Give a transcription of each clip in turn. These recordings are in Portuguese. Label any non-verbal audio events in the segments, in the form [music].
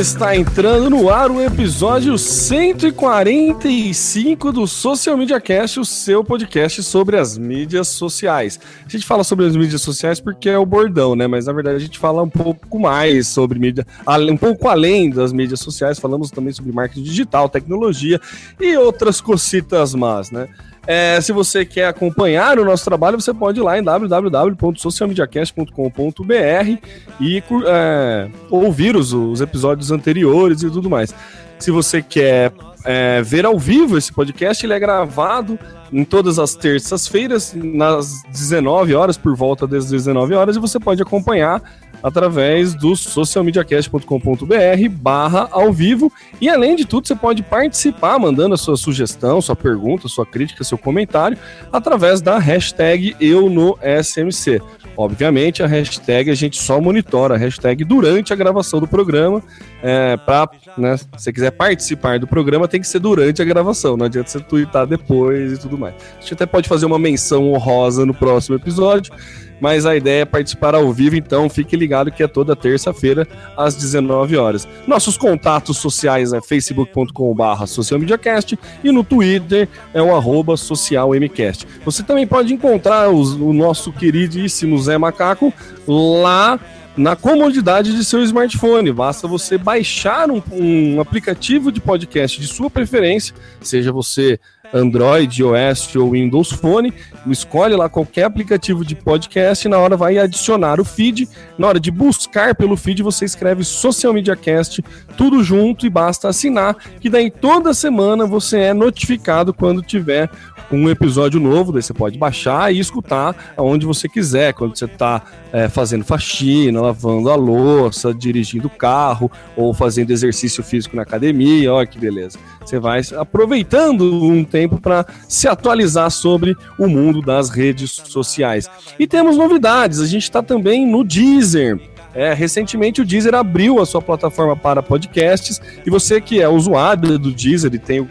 Está entrando no ar o episódio 145 do Social Media Cast, o seu podcast sobre as mídias sociais. A gente fala sobre as mídias sociais porque é o bordão, né? Mas na verdade a gente fala um pouco mais sobre mídia, um pouco além das mídias sociais, falamos também sobre marketing digital, tecnologia e outras cocitas más, né? É, se você quer acompanhar o nosso trabalho, você pode ir lá em www.socialmediacast.com.br e é, ouvir os, os, episódios anteriores e tudo mais. Se você quer é, ver ao vivo esse podcast, ele é gravado em todas as terças-feiras, nas 19 horas, por volta das 19 horas, e você pode acompanhar através do socialmediacast.com.br barra ao vivo. E além de tudo, você pode participar mandando a sua sugestão, sua pergunta, sua crítica, seu comentário através da hashtag eu no SMC. Obviamente, a hashtag a gente só monitora a hashtag durante a gravação do programa. É, para, né, se você quiser participar do programa, tem que ser durante a gravação. Não adianta você twittar depois e tudo mais. A gente até pode fazer uma menção honrosa no próximo episódio mas a ideia é participar ao vivo, então fique ligado que é toda terça-feira às 19 horas. Nossos contatos sociais é facebook.com.br socialmediacast e no Twitter é o arroba socialmcast. Você também pode encontrar os, o nosso queridíssimo Zé Macaco lá na comodidade de seu smartphone. Basta você baixar um, um aplicativo de podcast de sua preferência, seja você Android, iOS ou Windows Phone, escolhe lá qualquer aplicativo de podcast e na hora vai adicionar o feed. Na hora de buscar pelo feed, você escreve Social Media Cast, tudo junto e basta assinar, que daí toda semana você é notificado quando tiver um episódio novo, daí você pode baixar e escutar aonde você quiser, quando você está é, fazendo faxina, lavando a louça, dirigindo o carro ou fazendo exercício físico na academia, olha que beleza. Você vai aproveitando um tempo para se atualizar sobre o mundo das redes sociais. E temos novidades, a gente está também no Deezer. É, recentemente o Deezer abriu a sua plataforma para podcasts e você que é usuário do Deezer e tem o,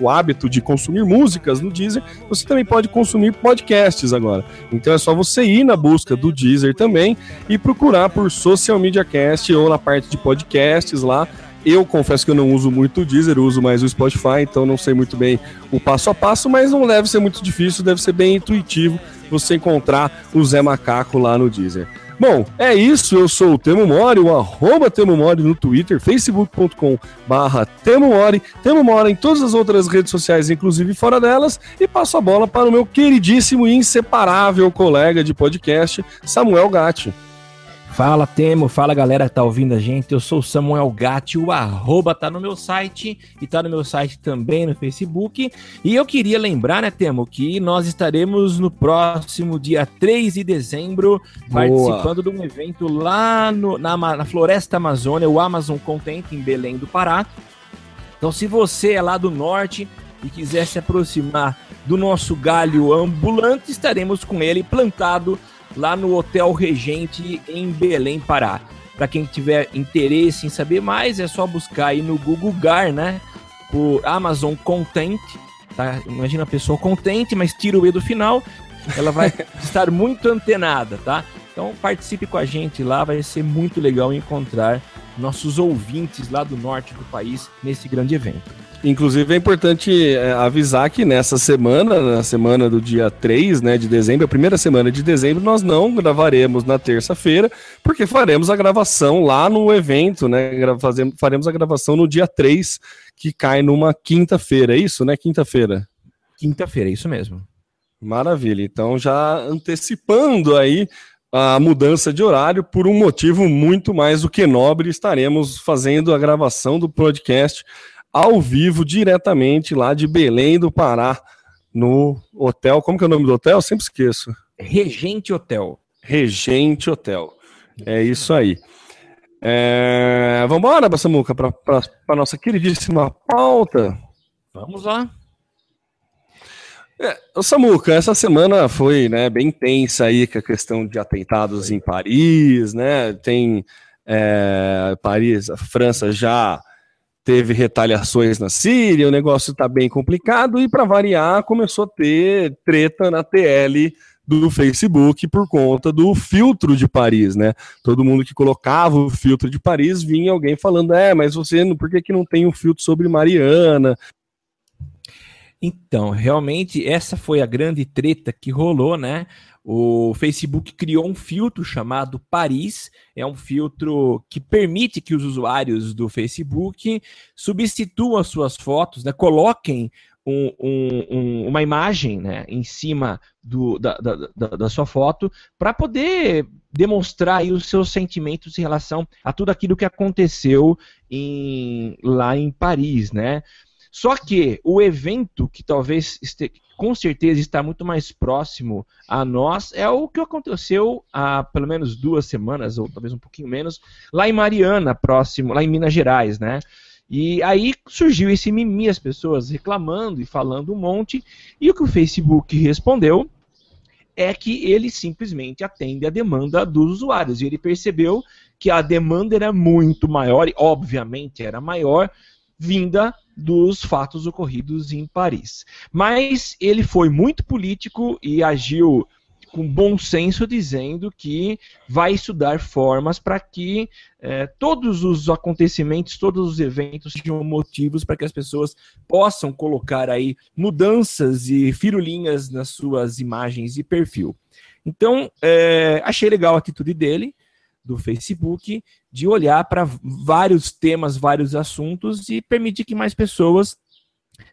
o, hábito de consumir músicas no Deezer, você também pode consumir podcasts agora. Então é só você ir na busca do Deezer também e procurar por Social Media Cast ou na parte de podcasts lá. Eu confesso que eu não uso muito o Deezer, uso mais o Spotify, então não sei muito bem o passo a passo, mas não deve ser muito difícil, deve ser bem intuitivo você encontrar o Zé Macaco lá no Deezer. Bom, é isso. Eu sou o Temo Mori, o arroba Temo Mori no Twitter, facebook.com barra Temo Mori. Temo Mori em todas as outras redes sociais, inclusive fora delas. E passo a bola para o meu queridíssimo e inseparável colega de podcast, Samuel Gatti. Fala Temo, fala galera que tá ouvindo a gente. Eu sou o Samuel Gatti, o arroba tá no meu site e tá no meu site também no Facebook. E eu queria lembrar, né, Temo, que nós estaremos no próximo dia 3 de dezembro Boa. participando de um evento lá no, na, na Floresta Amazônia, o Amazon Content em Belém do Pará. Então, se você é lá do norte e quiser se aproximar do nosso galho ambulante, estaremos com ele plantado lá no Hotel Regente em Belém, Pará. Para quem tiver interesse em saber mais, é só buscar aí no Google Gar, né? Por Amazon Content. Tá? Imagina a pessoa contente, mas tira o E do final, ela vai [laughs] estar muito antenada, tá? Então participe com a gente lá, vai ser muito legal encontrar nossos ouvintes lá do norte do país nesse grande evento. Inclusive é importante é, avisar que nessa semana, na semana do dia 3 né, de dezembro, a primeira semana de dezembro, nós não gravaremos na terça-feira, porque faremos a gravação lá no evento, né? Faremos a gravação no dia 3, que cai numa quinta-feira, é isso, né? Quinta-feira. Quinta-feira, é isso mesmo. Maravilha. Então, já antecipando aí a mudança de horário por um motivo muito mais do que nobre, estaremos fazendo a gravação do podcast ao vivo, diretamente lá de Belém do Pará, no hotel. Como que é o nome do hotel? Eu sempre esqueço. Regente Hotel. Regente Hotel. É isso aí. É... Vamos embora, Bassamuca, para a nossa queridíssima pauta. Vamos lá. É, Samuca, essa semana foi né, bem tensa aí com a questão de atentados em Paris, né? Tem é, Paris, a França já teve retaliações na Síria, o negócio está bem complicado, e para variar, começou a ter treta na TL do Facebook por conta do filtro de Paris, né? Todo mundo que colocava o filtro de Paris vinha alguém falando: é, mas você, por que, que não tem um filtro sobre Mariana? Então, realmente, essa foi a grande treta que rolou, né? O Facebook criou um filtro chamado Paris, é um filtro que permite que os usuários do Facebook substituam as suas fotos, né, coloquem um, um, uma imagem né, em cima do, da, da, da, sua foto para poder demonstrar os seus sentimentos em relação a tudo aquilo que aconteceu em, lá em Paris, né? Só que o evento que talvez este, com certeza está muito mais próximo a nós é o que aconteceu há pelo menos duas semanas, ou talvez um pouquinho menos, lá em Mariana, próximo, lá em Minas Gerais, né? E aí surgiu esse mimi, as pessoas reclamando e falando um monte, e o que o Facebook respondeu é que ele simplesmente atende a demanda dos usuários. E ele percebeu que a demanda era muito maior, e obviamente era maior, vinda dos fatos ocorridos em Paris. Mas ele foi muito político e agiu com bom senso, dizendo que vai estudar formas para que é, todos os acontecimentos, todos os eventos sejam motivos para que as pessoas possam colocar aí mudanças e firulinhas nas suas imagens de perfil. Então, é, achei legal a atitude dele do Facebook de olhar para vários temas, vários assuntos e permitir que mais pessoas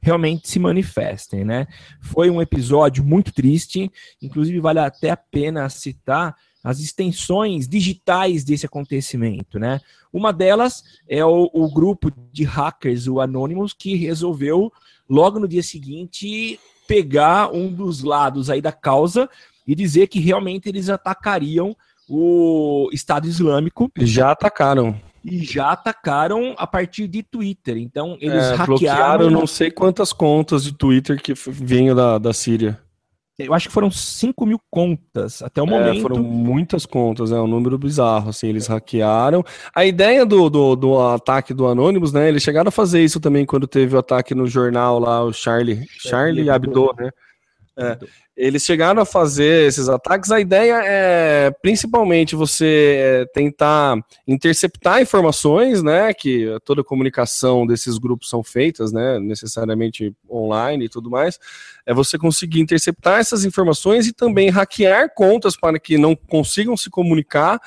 realmente se manifestem, né? Foi um episódio muito triste, inclusive vale até a pena citar as extensões digitais desse acontecimento, né? Uma delas é o, o grupo de hackers, o Anonymous, que resolveu logo no dia seguinte pegar um dos lados aí da causa e dizer que realmente eles atacariam o Estado Islâmico. Já atacaram. E já atacaram a partir de Twitter. Então, eles é, hackearam. Bloquearam não sei quantas contas de Twitter que vinham da, da Síria. Eu acho que foram 5 mil contas até o é, momento. Foram muitas contas, é um número bizarro, assim, eles hackearam. A ideia do, do, do, ataque do Anonymous, né, eles chegaram a fazer isso também quando teve o ataque no jornal lá, o Charlie, Charlie Hebdo, né? É. Eles chegaram a fazer esses ataques. A ideia é principalmente você é, tentar interceptar informações, né? Que toda comunicação desses grupos são feitas, né? Necessariamente online e tudo mais. É você conseguir interceptar essas informações e também hackear contas para que não consigam se comunicar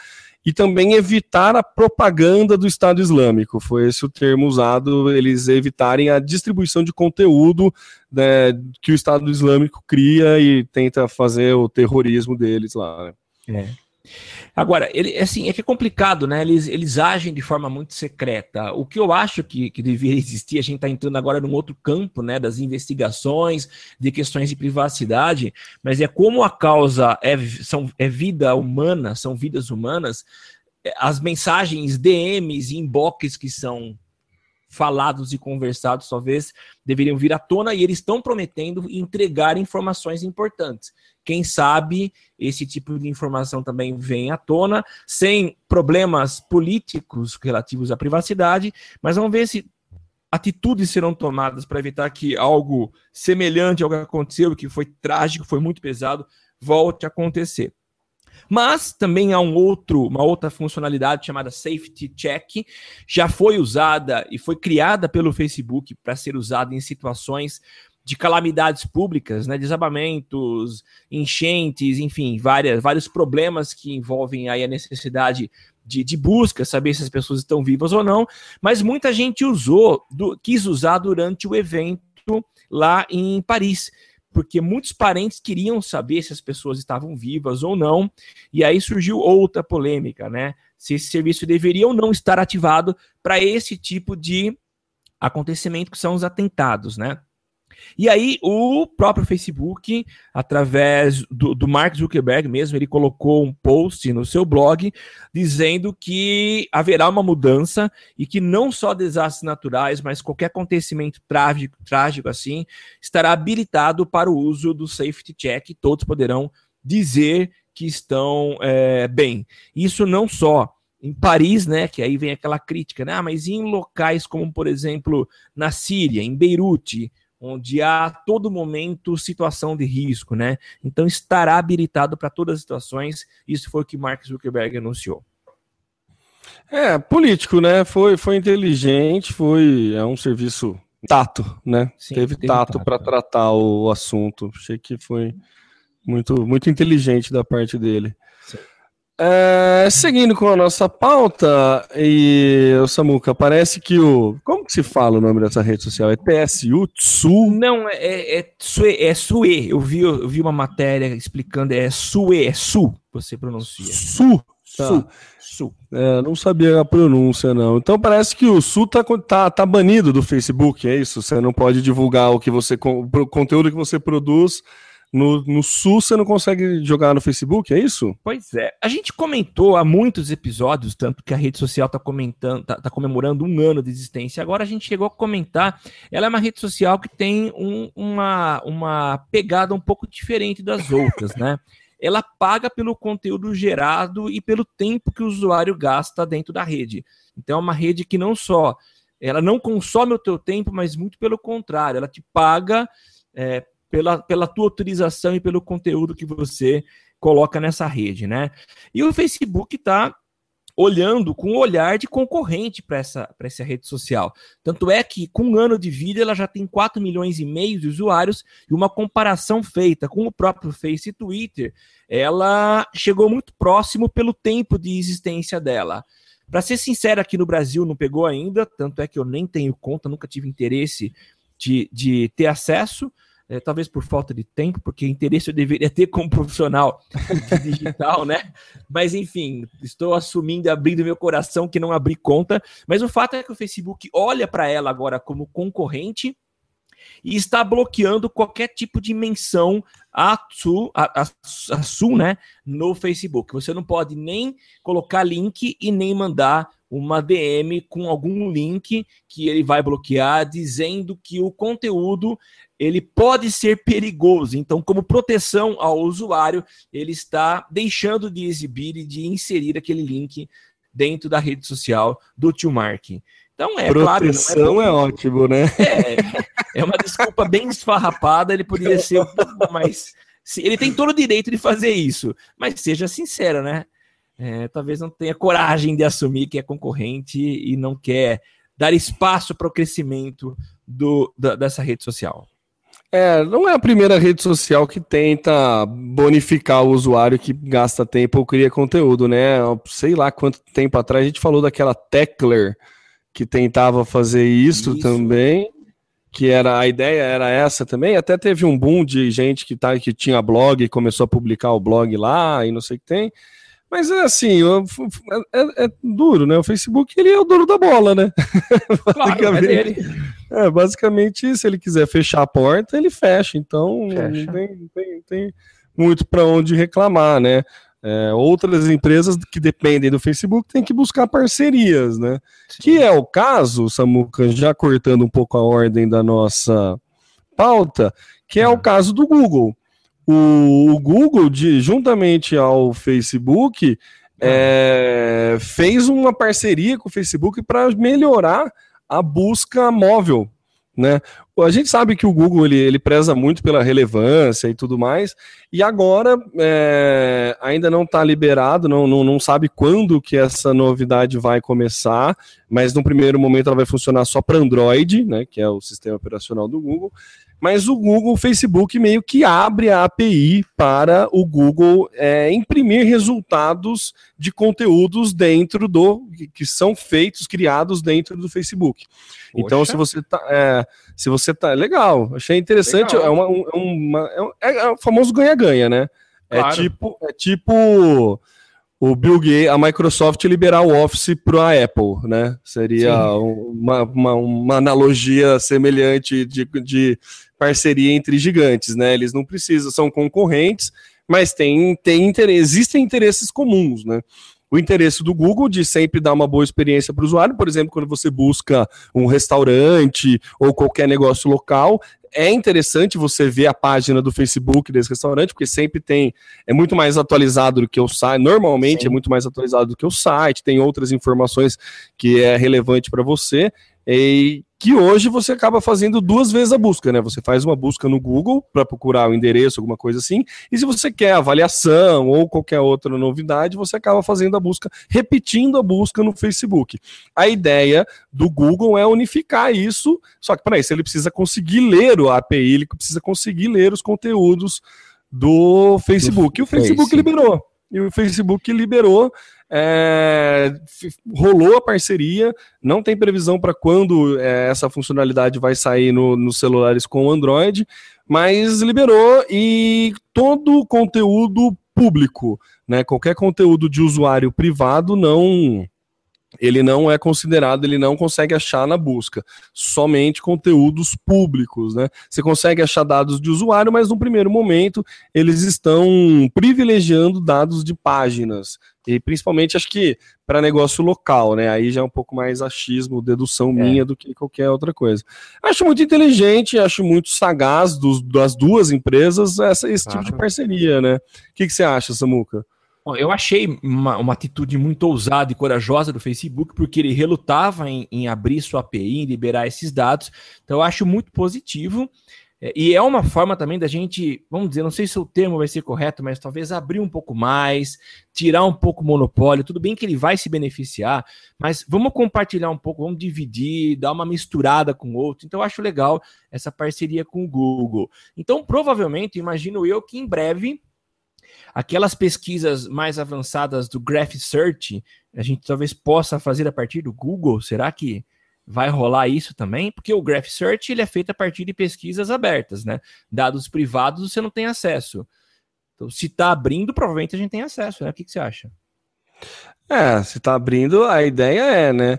e também evitar a propaganda do Estado Islâmico. Foi esse o termo usado, eles evitarem a distribuição de conteúdo né, que o Estado Islâmico cria e tenta fazer o terrorismo deles lá. Né? É. Agora, ele, assim, é que é complicado, né? Eles, eles agem de forma muito secreta. O que eu acho que, que deveria existir, a gente está entrando agora num outro campo, né? Das investigações, de questões de privacidade, mas é como a causa é, são, é vida humana, são vidas humanas, é, as mensagens, DMs e inbox que são falados e conversados, talvez deveriam vir à tona e eles estão prometendo entregar informações importantes. Quem sabe esse tipo de informação também vem à tona, sem problemas políticos relativos à privacidade, mas vamos ver se atitudes serão tomadas para evitar que algo semelhante ao que aconteceu, que foi trágico, foi muito pesado, volte a acontecer. Mas também há um outro, uma outra funcionalidade chamada Safety Check, já foi usada e foi criada pelo Facebook para ser usada em situações de calamidades públicas, né, desabamentos, enchentes, enfim, várias, vários problemas que envolvem aí a necessidade de, de, busca, saber se as pessoas estão vivas ou não, mas muita gente usou, do, quis usar durante o evento lá em Paris, porque muitos parentes queriam saber se as pessoas estavam vivas ou não, e aí surgiu outra polêmica, né? Se esse serviço deveria ou não estar ativado para esse tipo de acontecimento que são os atentados, né? E aí, o próprio Facebook, através do, do, Mark Zuckerberg mesmo, ele colocou um post no seu blog dizendo que haverá uma mudança e que não só desastres naturais, mas qualquer acontecimento trágico, trágico assim, estará habilitado para o uso do safety check. Todos poderão dizer que estão é, bem. Isso não só em Paris, né, que aí vem aquela crítica, né, ah, mas em locais como, por exemplo, na Síria, em Beirute, onde há a todo momento situação de risco, né? Então estará habilitado para todas as situações. Isso foi o que Mark Zuckerberg anunciou. É, político, né? Foi, foi inteligente, foi é um serviço tato, né? Sim, teve, teve tato para tratar o assunto. Achei que foi muito, muito inteligente da parte dele. É, seguindo com a nossa pauta, e o Samuca, parece que o. Como que se fala o nome dessa rede social? É TSU? Tsu? Não, é, é, é, Sue, é Sue. Eu vi, eu vi uma matéria explicando, é Sue, é Su, você pronuncia. Su? Tá. Su. Su. É, não sabia a pronúncia, não. Então parece que o Su tá, tá, tá banido do Facebook, é isso? Você não pode divulgar o que você. o conteúdo que você produz no, no Sul você não consegue jogar no Facebook, é isso? Pois é. A gente comentou há muitos episódios, tanto que a rede social está comentando, tá, tá, comemorando um ano de existência. Agora a gente chegou a comentar. Ela é uma rede social que tem um, uma, uma pegada um pouco diferente das [laughs] outras, né? Ela paga pelo conteúdo gerado e pelo tempo que o usuário gasta dentro da rede. Então é uma rede que não só ela não consome o teu tempo, mas muito pelo contrário, ela te paga é, pela, pela tua autorização e pelo conteúdo que você coloca nessa rede, né? E o Facebook está olhando com um olhar de concorrente para essa, essa rede social. Tanto é que, com um ano de vida, ela já tem 4 milhões e meio de usuários e uma comparação feita com o próprio Face e Twitter, ela chegou muito próximo pelo tempo de existência dela. Para ser sincero, aqui no Brasil não pegou ainda, tanto é que eu nem tenho conta, nunca tive interesse de, de ter acesso é, talvez por falta de tempo, porque interesse eu deveria ter como profissional digital, né? Mas enfim, estou assumindo abrindo meu coração que não abri conta. Mas o fato é que o Facebook olha para ela agora como concorrente e está bloqueando qualquer tipo de menção a Su, a, a, a Su, né, no Facebook. Você não pode nem colocar link e nem mandar uma DM com algum link que ele vai bloquear, dizendo que o conteúdo ele pode ser perigoso. Então, como proteção ao usuário, ele está deixando de exibir e de inserir aquele link dentro da rede social do tio Mark. Então, é proteção claro. é, é ótimo, né? É, é uma desculpa bem esfarrapada. Ele poderia ser um pouco mais. Ele tem todo o direito de fazer isso, mas seja sincero, né? é, talvez não tenha coragem de assumir que é concorrente e não quer dar espaço para o crescimento do, da, dessa rede social. É, não é a primeira rede social que tenta bonificar o usuário que gasta tempo ou cria conteúdo, né? Sei lá quanto tempo atrás a gente falou daquela Tecler que tentava fazer isso, isso. também, que era a ideia era essa também. Até teve um boom de gente que tá que tinha blog e começou a publicar o blog lá e não sei o que tem. Mas é assim, é, é, é, duro, né? O Facebook ele é o dono da bola, né? [laughs] Claro, é dele. É, basicamente, se ele quiser fechar a porta, ele fecha. Então, fecha. não tem, tem, tem muito para onde reclamar, né? É, outras empresas que dependem do Facebook têm que buscar parcerias, né? Sim. Que é o caso, Samuca, já cortando um pouco a ordem da nossa pauta, que é o caso do Google o, o Google, de, juntamente ao Facebook, é, fez uma parceria com o Facebook para melhorar a busca móvel. Né? a gente sabe que o Google ele, ele preza muito pela relevância e tudo mais, e agora é, ainda não está liberado, não, não, não sabe quando que essa novidade vai começar, mas no primeiro momento ela vai funcionar só para Android, né, que é o sistema operacional do Google mas o Google, o Facebook meio que abre a API para o Google é, imprimir resultados de conteúdos dentro do que são feitos, criados dentro do Facebook. Poxa. Então, se você tá, é, se você tá legal, achei interessante. Legal. É, uma, uma, é, um, é, o famoso ganha-ganha, né? É claro. É tipo, é tipo o Bill Gates, a Microsoft liberar o Office para a Apple, né? Seria uma, uma, uma, analogia semelhante de, de parceria entre gigantes, né? Eles não precisam, são concorrentes, mas tem, tem interesse, existem interesses comuns, né? O interesse do Google de sempre dar uma boa experiência para o usuário, por exemplo, quando você busca um restaurante ou qualquer negócio local, é interessante você ver a página do Facebook desse restaurante, porque sempre tem, é muito mais atualizado do que o site, normalmente Sim. é muito mais atualizado do que o site, tem outras informações que é relevante para você, e que hoje você acaba fazendo duas vezes a busca, né? Você faz uma busca no Google para procurar o endereço, alguma coisa assim, e se você quer avaliação ou qualquer outra novidade, você acaba fazendo a busca, repetindo a busca no Facebook. A ideia do Google é unificar isso, só que para isso ele precisa conseguir ler o API, ele precisa conseguir ler os conteúdos do Facebook. E o Facebook Face. liberou. E o Facebook liberou é, rolou a parceria, não tem previsão para quando é, essa funcionalidade vai sair no, nos celulares com Android, mas liberou e todo o conteúdo público, né, qualquer conteúdo de usuário privado não ele não é considerado, ele não consegue achar na busca, somente conteúdos públicos, né? Você consegue achar dados de usuário, mas no primeiro momento eles estão privilegiando dados de páginas, e principalmente acho que para negócio local, né? Aí já é um pouco mais achismo, dedução é. minha do que qualquer outra coisa. Acho muito inteligente, acho muito sagaz dos, das duas empresas essa, esse claro. tipo de parceria, né? O que, que você acha, Samuca? eu achei uma, uma, atitude muito ousada e corajosa do Facebook, porque ele relutava em, em, abrir sua API, em liberar esses dados. Então, eu acho muito positivo. É, e é uma forma também da gente, vamos dizer, não sei se o termo vai ser correto, mas talvez abrir um pouco mais, tirar um pouco o monopólio. Tudo bem que ele vai se beneficiar, mas vamos compartilhar um pouco, vamos dividir, dar uma misturada com outro. Então, eu acho legal essa parceria com o Google. Então, provavelmente, imagino eu que em breve Aquelas pesquisas mais avançadas do Graph Search, a gente talvez possa fazer a partir do Google. Será que vai rolar isso também? Porque o Graph Search ele é feito a partir de pesquisas abertas, né? Dados privados você não tem acesso. Então, se está abrindo, provavelmente a gente tem acesso, né? O que, que você acha? É, se está abrindo, a ideia é, né?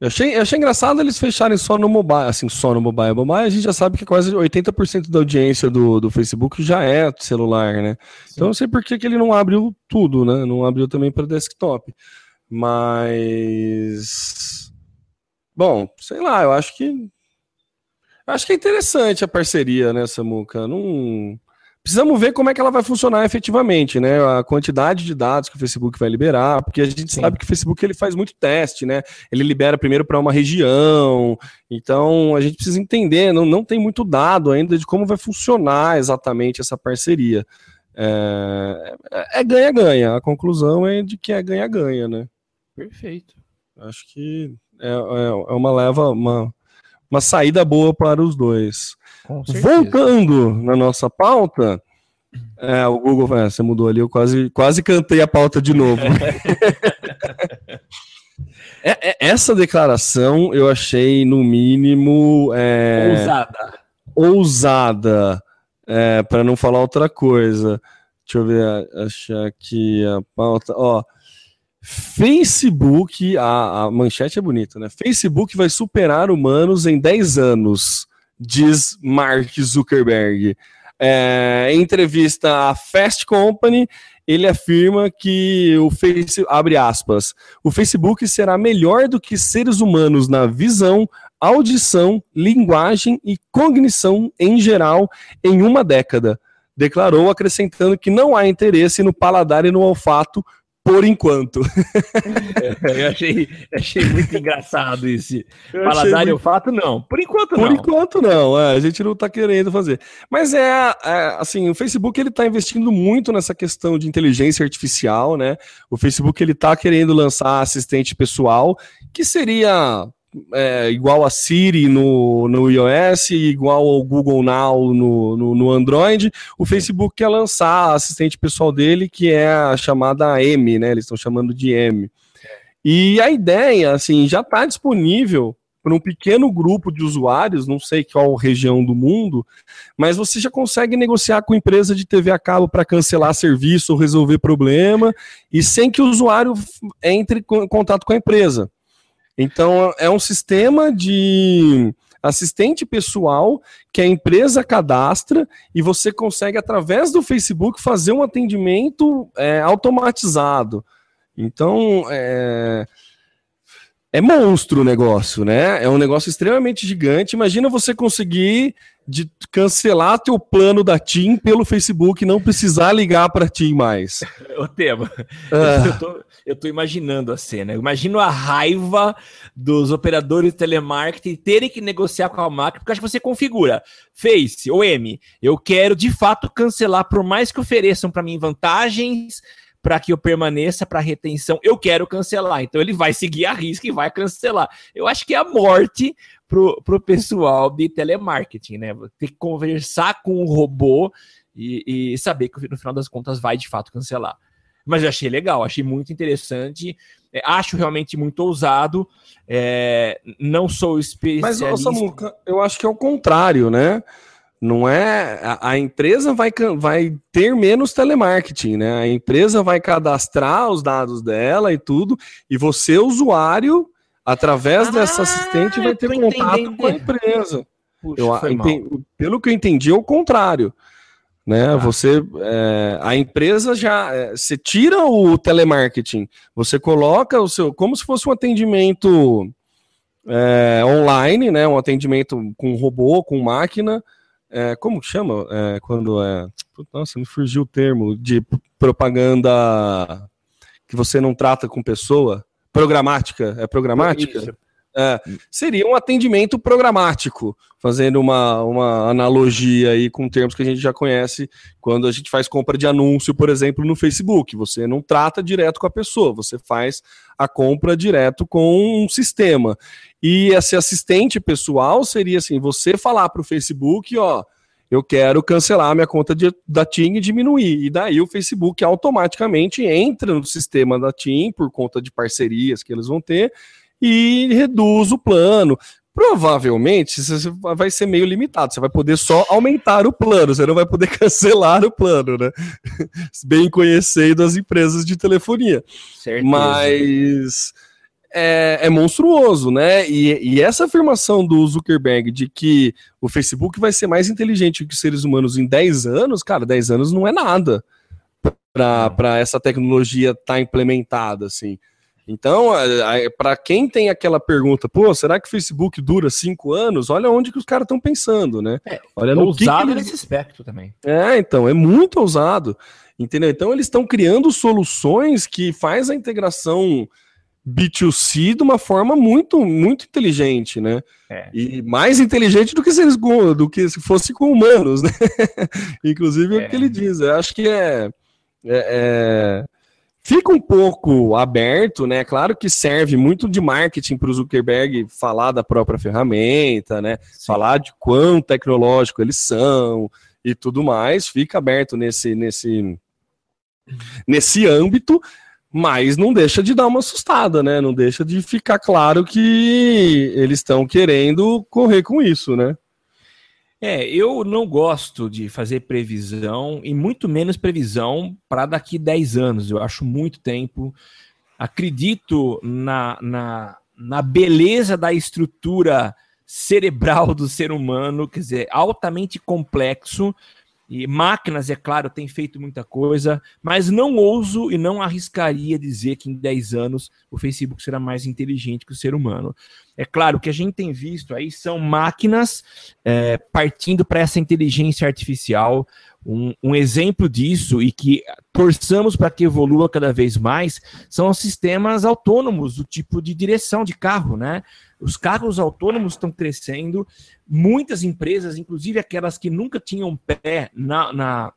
Eu achei, eu achei engraçado eles fecharem só no mobile, assim, só no mobile. Mobile a gente já sabe que quase 80% da audiência do, do Facebook já é celular, né? Sim. Então eu não sei por que, que ele não abriu tudo, né? Não abriu também para desktop. Mas. Bom, sei lá, eu acho que. Acho que é interessante a parceria, né, Samuca? Não. Precisamos ver como é que ela vai funcionar efetivamente, né? A quantidade de dados que o Facebook vai liberar, porque a gente Sim. sabe que o Facebook ele faz muito teste, né? Ele libera primeiro para uma região, então a gente precisa entender, não, não tem muito dado ainda de como vai funcionar exatamente essa parceria. É ganha-ganha, é a conclusão é de que é ganha-ganha, né? Perfeito. Acho que é, é, é uma leva, uma, uma saída boa para os dois. Voltando na nossa pauta, é, o Google, é, você mudou ali, eu quase, quase cantei a pauta de novo. [laughs] é, é, essa declaração eu achei, no mínimo. É, ousada. Ousada, para não falar outra coisa. Deixa eu ver, achar aqui a pauta. Ó, Facebook, a, a manchete é bonita, né? Facebook vai superar humanos em 10 anos diz Mark Zuckerberg. É, em entrevista à Fast Company, ele afirma que o Facebook, abre aspas, o Facebook será melhor do que seres humanos na visão, audição, linguagem e cognição em geral em uma década. Declarou, acrescentando que não há interesse no paladar e no olfato por enquanto. [laughs] eu achei, achei muito engraçado isso. Paladar muito... fato, não. Por enquanto, não. Por enquanto, não. É, a gente não está querendo fazer. Mas é, é, assim, o Facebook ele está investindo muito nessa questão de inteligência artificial, né? O Facebook ele está querendo lançar assistente pessoal, que seria é, igual a Siri no, no iOS, igual ao Google Now no, no, no, Android, o Facebook quer lançar a assistente pessoal dele, que é a chamada M, né? Eles estão chamando de M. E a ideia, assim, já está disponível para um pequeno grupo de usuários, não sei qual região do mundo, mas você já consegue negociar com empresa de TV a cabo para cancelar serviço ou resolver problema, e sem que o usuário entre em contato com a empresa. Então, é um sistema de assistente pessoal que a empresa cadastra e você consegue, através do Facebook, fazer um atendimento é, automatizado. Então, é, é monstro o negócio, né? É um negócio extremamente gigante. Imagina você conseguir de cancelar teu plano da TIM pelo Facebook e não precisar ligar para TIM mais. [laughs] O tema. Ah. Eu, tô, eu tô imaginando a cena. Imagino a raiva dos operadores de telemarketing terem que negociar com a máquina, porque acho que você configura Face ou M. Eu quero de fato cancelar, por mais que ofereçam para mim vantagens para que eu permaneça para retenção, eu quero cancelar. Então ele vai seguir a risca e vai cancelar. Eu acho que é a morte pro, pro pessoal de telemarketing, né? Ter que conversar com o robô e, e saber que no final das contas vai de fato cancelar. Mas eu achei legal, achei muito interessante. É, acho realmente muito ousado. É, não sou especialista. Mas, Samuca, eu acho que é o contrário, né? Não é. A, a, empresa vai, vai ter menos telemarketing, né? A empresa vai cadastrar os dados dela e tudo, e você, usuário, através ah, dessa assistente, vai ter contato entendendo. com a empresa. Puxa, eu, entendi, pelo que eu entendi, é o contrário. Né? Ah. Você, é, a empresa já, é, você tira o telemarketing, você coloca o seu, como se fosse um atendimento é, online, né? Um atendimento com robô, com máquina. É, como chama? É, quando é. Nossa, me fugiu o termo de propaganda que você não trata com pessoa. Programática, é programática? Isso. É, seria um atendimento programático, fazendo uma, uma analogia aí com termos que a gente já conhece quando a gente faz compra de anúncio, por exemplo, no Facebook. Você não trata direto com a pessoa, você faz a compra direto com um sistema. E esse assistente pessoal seria assim: você falar para o Facebook, ó. Eu quero cancelar minha conta de, da TIM e diminuir. E daí o Facebook automaticamente entra no sistema da TIM por conta de parcerias que eles vão ter e reduz o plano. Provavelmente você vai ser meio limitado, você vai poder só aumentar o plano, você não vai poder [laughs] cancelar o plano, né? [laughs] Bem conhecendo as empresas de telefonia. Certeza. Mas é, é, monstruoso, né? E, e, essa afirmação do Zuckerberg de que o Facebook vai ser mais inteligente que os seres humanos em 10 anos, cara, 10 anos não é nada para essa tecnologia estar tá implementada, assim. Então, para quem tem aquela pergunta, pô, será que o Facebook dura cinco anos? Olha onde que os caras estão pensando, né? É, Olha no ousado que que nesse aspecto também. É, então, é muito ousado, entendeu? Então, eles estão criando soluções que faz a integração B2C de uma forma muito, muito inteligente, né? É. E mais inteligente do que se, do que se fosse com humanos, né? [laughs] Inclusive é. o que ele diz. Eu acho que é, é, é fica um pouco aberto, né? Claro que serve muito de marketing para o Zuckerberg falar da própria ferramenta, né? Sim. Falar de quão tecnológico eles são e tudo mais. Fica aberto nesse, nesse, nesse âmbito, mas não deixa de dar uma assustada, né? Não deixa de ficar claro que eles estão querendo correr com isso, né? É, eu não gosto de fazer previsão, e muito menos previsão para daqui 10 anos. Eu acho muito tempo. Acredito na, na, na beleza da estrutura cerebral do ser humano, quer dizer, altamente complexo, e máquinas, é claro, têm feito muita coisa, mas não ouso e não arriscaria dizer que em 10 anos o Facebook será mais inteligente que o ser humano. É claro, que a gente tem visto aí são máquinas é, partindo para essa inteligência artificial. Um, um exemplo disso e que torçamos para que evolua cada vez mais são os sistemas autônomos do tipo de direção de carro, né? Os carros autônomos estão crescendo, muitas empresas, inclusive aquelas que nunca tinham pé na, na,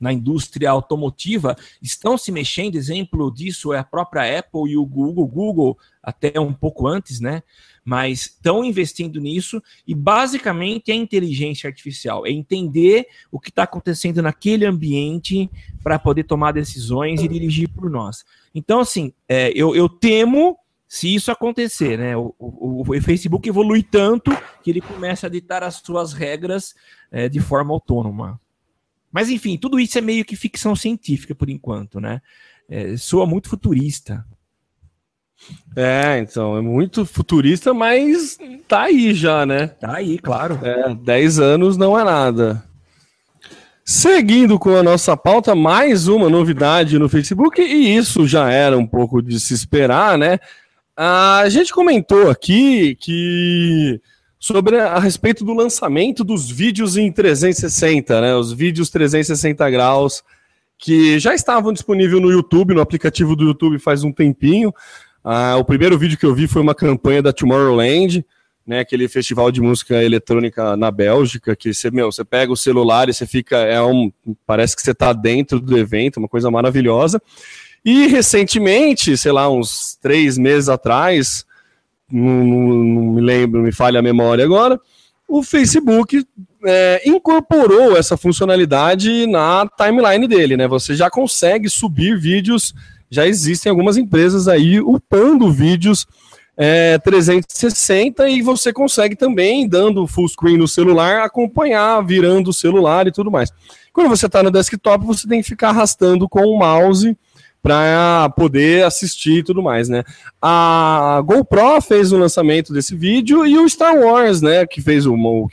na indústria automotiva, estão se mexendo. Exemplo disso é a própria Apple e o Google, Google até um pouco antes, né? mas estão investindo nisso e basicamente é inteligência artificial, é entender o que está acontecendo naquele ambiente para poder tomar decisões e dirigir por nós. Então, assim, é, eu, eu, temo se isso acontecer, né? O, o, o, Facebook evolui tanto que ele começa a ditar as suas regras é, de forma autônoma. Mas enfim, tudo isso é meio que ficção científica por enquanto, né? É, soa muito futurista. É, então, é muito futurista, mas tá aí já, né? Tá aí, claro. É, 10 anos não é nada. Seguindo com a nossa pauta, mais uma novidade no Facebook, e isso já era um pouco de se esperar, né? A gente comentou aqui que sobre a, respeito do lançamento dos vídeos em 360, né? Os vídeos 360 graus que já estavam disponíveis no YouTube, no aplicativo do YouTube faz um tempinho. Ah, o primeiro vídeo que eu vi foi uma campanha da Tomorrowland, né, aquele festival de música eletrônica na Bélgica, que você, meu, você pega o celular e você fica, é um, parece que você está dentro do evento, uma coisa maravilhosa. E recentemente, sei lá, uns três meses atrás, não, não, me lembro, me falha a memória agora, o Facebook é, incorporou essa funcionalidade na timeline dele, né? Você já consegue subir vídeos já existem algumas empresas aí upando vídeos é, 360 e você consegue também, dando full screen no celular, acompanhar, virando o celular e tudo mais. Quando você está no desktop, você tem que ficar arrastando com o mouse para poder assistir e tudo mais, né? A GoPro fez o lançamento desse vídeo e o Star Wars, né, que fez o, o,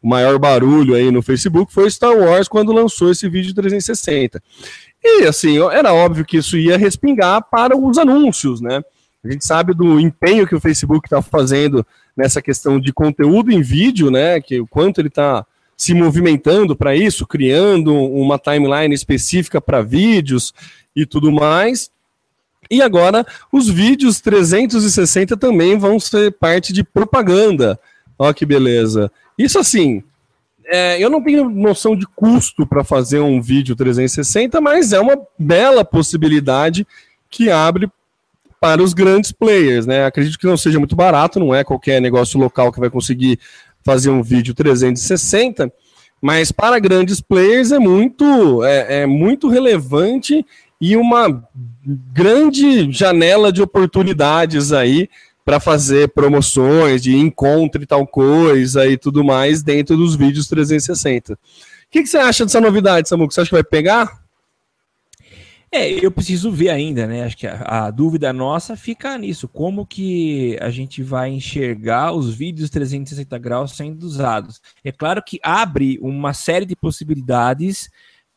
o maior barulho aí no Facebook foi o Star Wars quando lançou esse vídeo 360. E assim, era óbvio que isso ia respingar para os anúncios, né? A gente sabe do empenho que o Facebook está fazendo nessa questão de conteúdo em vídeo, né? Que o quanto ele está se movimentando para isso, criando uma timeline específica para vídeos e tudo mais. E agora os vídeos 360 também vão ser parte de propaganda. Olha que beleza. Isso assim, é, eu não tenho noção de custo para fazer um vídeo 360, mas é uma bela possibilidade que abre para os grandes players, né? Acredito que não seja muito barato, não é qualquer negócio local que vai conseguir fazer um vídeo 360, mas para grandes players é muito, é, é muito relevante e uma grande janela de oportunidades aí para fazer promoções de encontre tal coisa e tudo mais dentro dos vídeos 360. O que, que você acha dessa novidade, Samuco? Você acha que vai pegar? É, eu preciso ver ainda, né? Acho que a, a, dúvida nossa fica nisso. Como que a gente vai enxergar os vídeos 360 graus sendo usados? É claro que abre uma série de possibilidades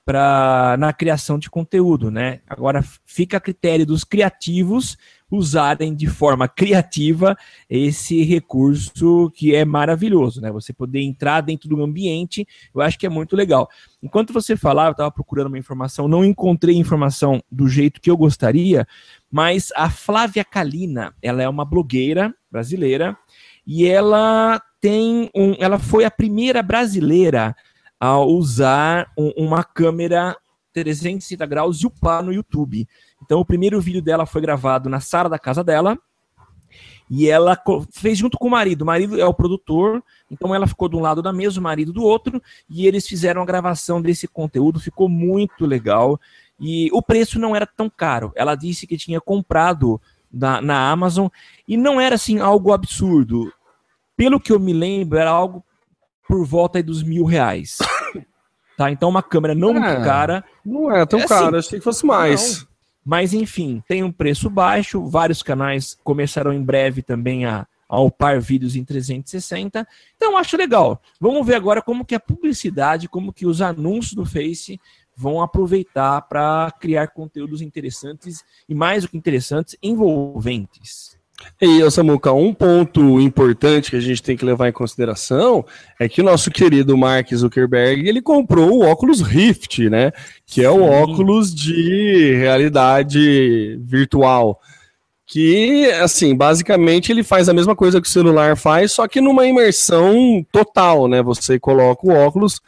para na criação de conteúdo, né? Agora fica a critério dos criativos usarem de forma criativa esse recurso que é maravilhoso, né? Você poder entrar dentro do ambiente, eu acho que é muito legal. Enquanto você falava, eu estava procurando uma informação, não encontrei informação do jeito que eu gostaria, mas a Flávia Kalina, ela é uma blogueira brasileira e ela tem um, ela foi a primeira brasileira a usar um, uma câmera 360 graus e upar no YouTube. Então, o primeiro vídeo dela foi gravado na sala da casa dela. E ela fez junto com o marido. O marido é o produtor, então ela ficou de um lado da mesa, o marido do outro, e eles fizeram a gravação desse conteúdo. Ficou muito legal. E o preço não era tão caro. Ela disse que tinha comprado na, na Amazon e não era assim algo absurdo. Pelo que eu me lembro, era algo por volta dos mil reais. Tá? Então, uma câmera não é, muito cara. Não é tão é cara, assim, achei que fosse mais. Não. Mas, enfim, tem um preço baixo. Vários canais começarão em breve também a, a upar vídeos em 360. Então, acho legal. Vamos ver agora como que a publicidade, como que os anúncios do Face vão aproveitar para criar conteúdos interessantes e, mais do que interessantes, envolventes. E, Samuca, um ponto importante que a gente tem que levar em consideração é que o nosso querido Mark Zuckerberg, ele comprou o óculos Rift, né? Que é o Sim. óculos de realidade virtual. Que, assim, basicamente ele faz a mesma coisa que o celular faz, só que numa imersão total, né? Você coloca o óculos,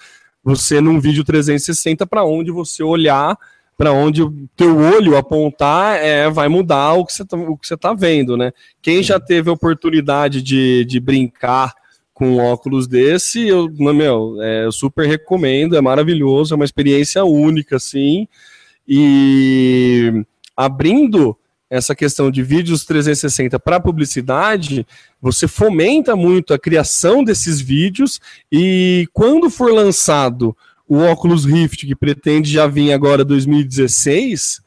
você num vídeo 360 para onde você olhar para onde o teu olho apontar, é, vai mudar o que você tá, você tá vendo, né? Quem já teve a oportunidade de, de brincar com óculos desse, eu, meu, é, eu super recomendo, é maravilhoso, é uma experiência única, assim, e abrindo essa questão de vídeos 360 para publicidade, você fomenta muito a criação desses vídeos e quando for lançado o Oculus Rift, que pretende já vir agora 2016,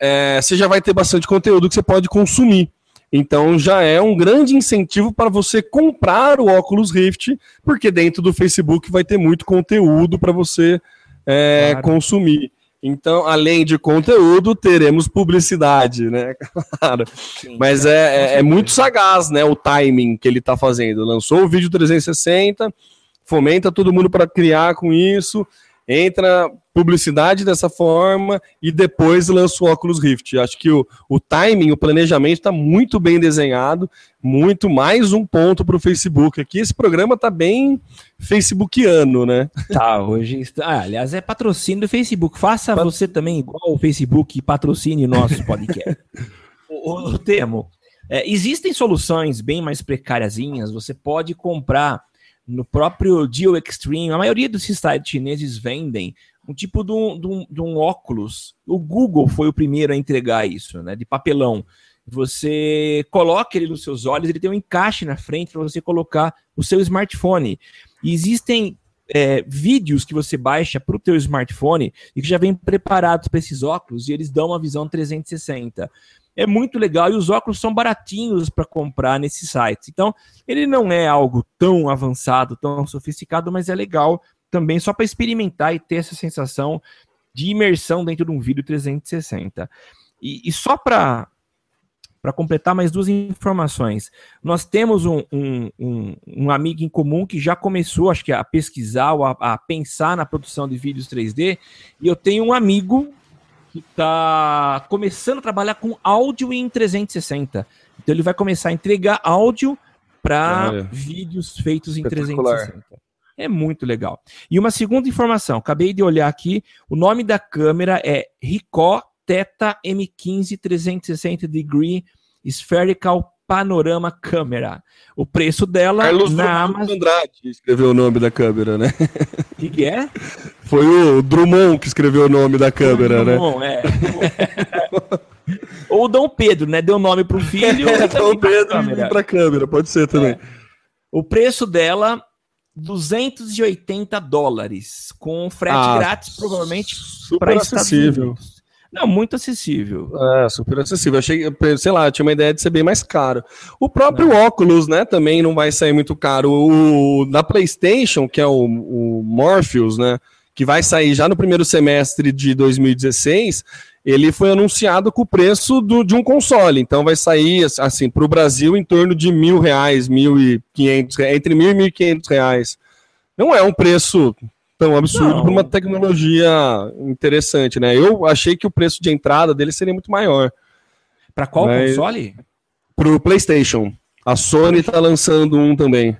é, você já vai ter bastante conteúdo que você pode consumir. Então já é um grande incentivo para você comprar o Oculus Rift, porque dentro do Facebook vai ter muito conteúdo para você é, claro. consumir. Então, além de conteúdo, teremos publicidade, né? [laughs] Claro. Sim, Mas é, é, é, muito sagaz, né? O timing que ele está fazendo. Lançou o vídeo 360, fomenta todo mundo para criar com isso, entra publicidade dessa forma e depois lança o óculos Rift. Acho que o, o timing, o planejamento está muito bem desenhado, muito mais um ponto para o Facebook aqui. Esse programa está bem facebookiano, né? [laughs] Tá, hoje está. Ah, aliás, é patrocínio do Facebook. Faça Pat... você também igual o Facebook patrocine o nosso podcast. [laughs] o, o, o Temo, é, existem soluções bem mais precáriazinhas. Você pode comprar no próprio Deal Extreme, a maioria dos sites chineses vendem um tipo de um, de, um, de um, óculos. O Google foi o primeiro a entregar isso, né? De papelão. Você coloca ele nos seus olhos, ele tem um encaixe na frente para você colocar o seu smartphone. E existem é, vídeos que você baixa para o teu smartphone e que já vêm preparados para esses óculos e eles dão uma visão 360 é muito legal e os óculos são baratinhos para comprar nesses sites. Então, ele não é algo tão avançado, tão sofisticado, mas é legal também só para experimentar e ter essa sensação de imersão dentro de um vídeo 360. E, e só para para completar mais duas informações, nós temos um, um, um, um, amigo em comum que já começou, acho que, a pesquisar a, a pensar na produção de vídeos 3D, e eu tenho um amigo que está começando a trabalhar com áudio em 360. Então ele vai começar a entregar áudio para vídeos feitos em 360. É muito legal. E uma segunda informação, acabei de olhar aqui, o nome da câmera é Ricoh Theta M15 360 Degree Spherical Panorama Câmera. O preço dela Carlos na Amazon... Andrade escreveu o nome da câmera, né? O que, que, é? Foi o Drummond que escreveu o nome da câmera, né? Drummond, né? É. Ou o Dom Pedro, né? Deu nome para o filho. É, Dom Pedro para a câmera, pode ser também. É. O preço dela 280 dólares, com frete ah, grátis, provavelmente para acessível. Unidos. Não, muito acessível. É, super acessível. Achei, sei lá, tinha uma ideia de ser bem mais caro. O próprio óculos, né, também não vai sair muito caro. O da PlayStation, que é o, o Morpheus, né, que vai sair já no primeiro semestre de 2016, ele foi anunciado com o preço do, de um console. Então vai sair, assim, para o Brasil em torno de mil reais, mil e quinhentos, entre mil e mil e quinhentos reais. Não é um preço tão absurdo para uma tecnologia interessante, né? Eu achei que o preço de entrada dele seria muito maior. Para qual mas... console? Para o PlayStation. A Sony está lançando um também.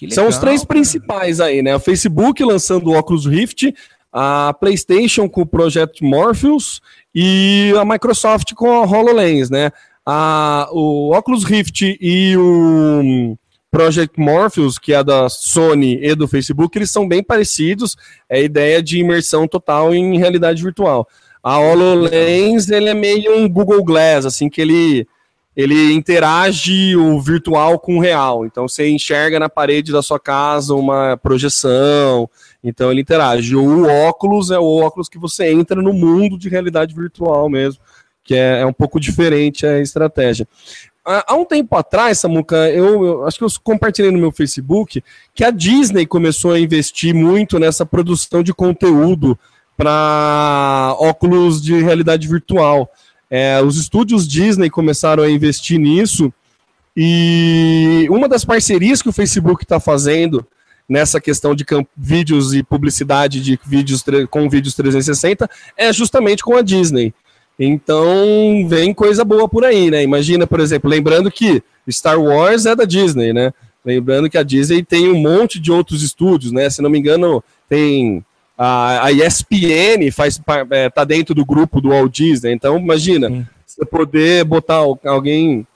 Legal, São os três cara. principais aí, né? O Facebook lançando o Oculus Rift, a PlayStation com o projeto Morpheus e a Microsoft com a HoloLens, né? A, o Oculus Rift e o Project Morpheus, que é da Sony e do Facebook, eles são bem parecidos. É a ideia de imersão total em realidade virtual. A HoloLens, ele é meio um Google Glass, assim, que ele, ele interage o virtual com o real. Então, você enxerga na parede da sua casa uma projeção, então ele interage. O óculos é o óculos que você entra no mundo de realidade virtual mesmo, que é, é um pouco diferente a estratégia há um tempo atrás, Samuca, eu, eu, acho que eu compartilhei no meu Facebook que a Disney começou a investir muito nessa produção de conteúdo para óculos de realidade virtual. É, os estúdios Disney começaram a investir nisso e uma das parcerias que o Facebook está fazendo nessa questão de vídeos e publicidade de vídeos com vídeos 360 é justamente com a Disney. Então vem coisa boa por aí, né? Imagina, por exemplo, lembrando que Star Wars é da Disney, né? Lembrando que a Disney tem um monte de outros estúdios, né? Se não me engano, tem a, a ESPN faz é, tá dentro do grupo do Walt Disney. Então imagina, Sim. você poder botar alguém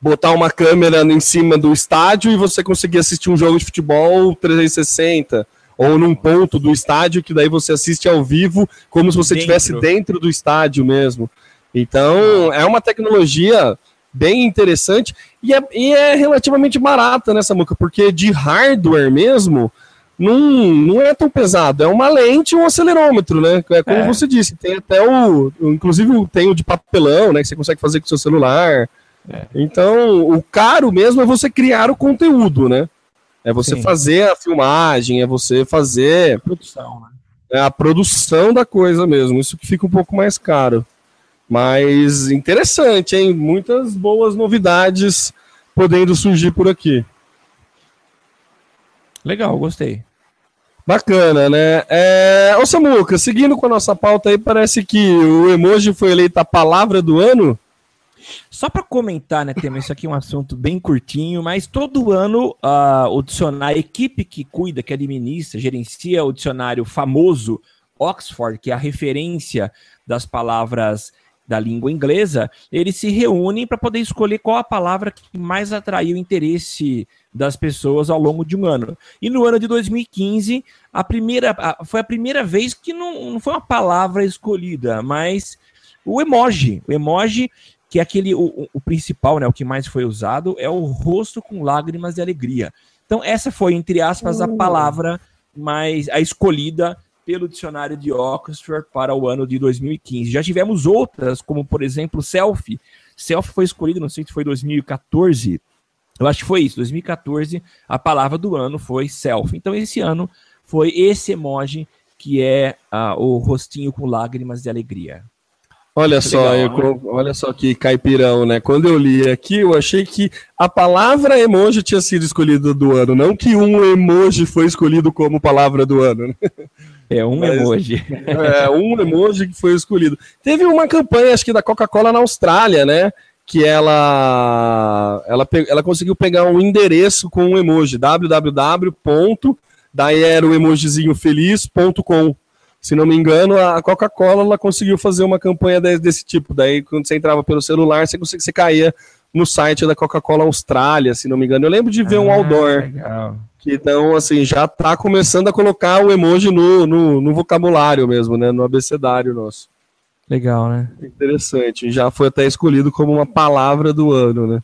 botar uma câmera em cima do estádio e você conseguir assistir um jogo de futebol 360 ou num ponto do estádio que daí você assiste ao vivo como se você estivesse dentro. dentro do estádio mesmo. Então, é uma tecnologia bem interessante e é, e é relativamente barata nessa né, muca, porque de hardware mesmo não, não é tão pesado. É uma lente e um acelerômetro, né? É como é. você disse, tem até o. Inclusive tem o de papelão, né? Que você consegue fazer com o seu celular. É. Então, o caro mesmo é você criar o conteúdo, né? É você Sim. fazer a filmagem, é você fazer. A produção, né? É a produção da coisa mesmo. Isso que fica um pouco mais caro. Mas interessante, hein? Muitas boas novidades podendo surgir por aqui. Legal, gostei. Bacana, né? É... Ô Samuca, seguindo com a nossa pauta aí, parece que o emoji foi eleito a palavra do ano. Só para comentar, né, tema, isso aqui é um assunto bem curtinho, mas todo ano uh, o dicionário, a equipe que cuida, que administra, gerencia o dicionário famoso Oxford, que é a referência das palavras da língua inglesa, eles se reúnem para poder escolher qual a palavra que mais atraiu o interesse das pessoas ao longo de um ano. E no ano de 2015, a primeira, a, foi a primeira vez que não, não foi uma palavra escolhida, mas o emoji. O emoji que é aquele, o, o, principal, né, o que mais foi usado, é o rosto com lágrimas de alegria. Então, essa foi, entre aspas, a hum. palavra mais a escolhida pelo dicionário de Oxford para o ano de 2015. Já tivemos outras, como por exemplo, selfie. Selfie foi escolhido, não sei se foi 2014. Eu acho que foi isso, 2014. A palavra do ano foi selfie. Então, esse ano foi esse emoji que é uh, o rostinho com lágrimas de alegria. Olha só, legal, eu, né? olha só que caipirão, né? Quando eu li aqui, eu achei que a palavra emoji tinha sido escolhida do ano, não que um emoji foi escolhido como palavra do ano. Né? É um Mas, emoji. É, um emoji que foi escolhido. Teve uma campanha, acho que da Coca-Cola na Austrália, né? Que ela, ela, ela conseguiu pegar um endereço com um emoji, www. Daí era o emojizinho feliz.com se não me engano, a Coca-Cola ela conseguiu fazer uma campanha desse tipo. Daí, quando você entrava pelo celular, você, você caía no site da Coca-Cola Austrália, se não me engano. Eu lembro de ver ah, um outdoor. Legal. Que, então, assim, já está começando a colocar o emoji no, no, no, vocabulário mesmo, né? No abecedário nosso. Legal, né? Interessante. Já foi até escolhido como uma palavra do ano, né?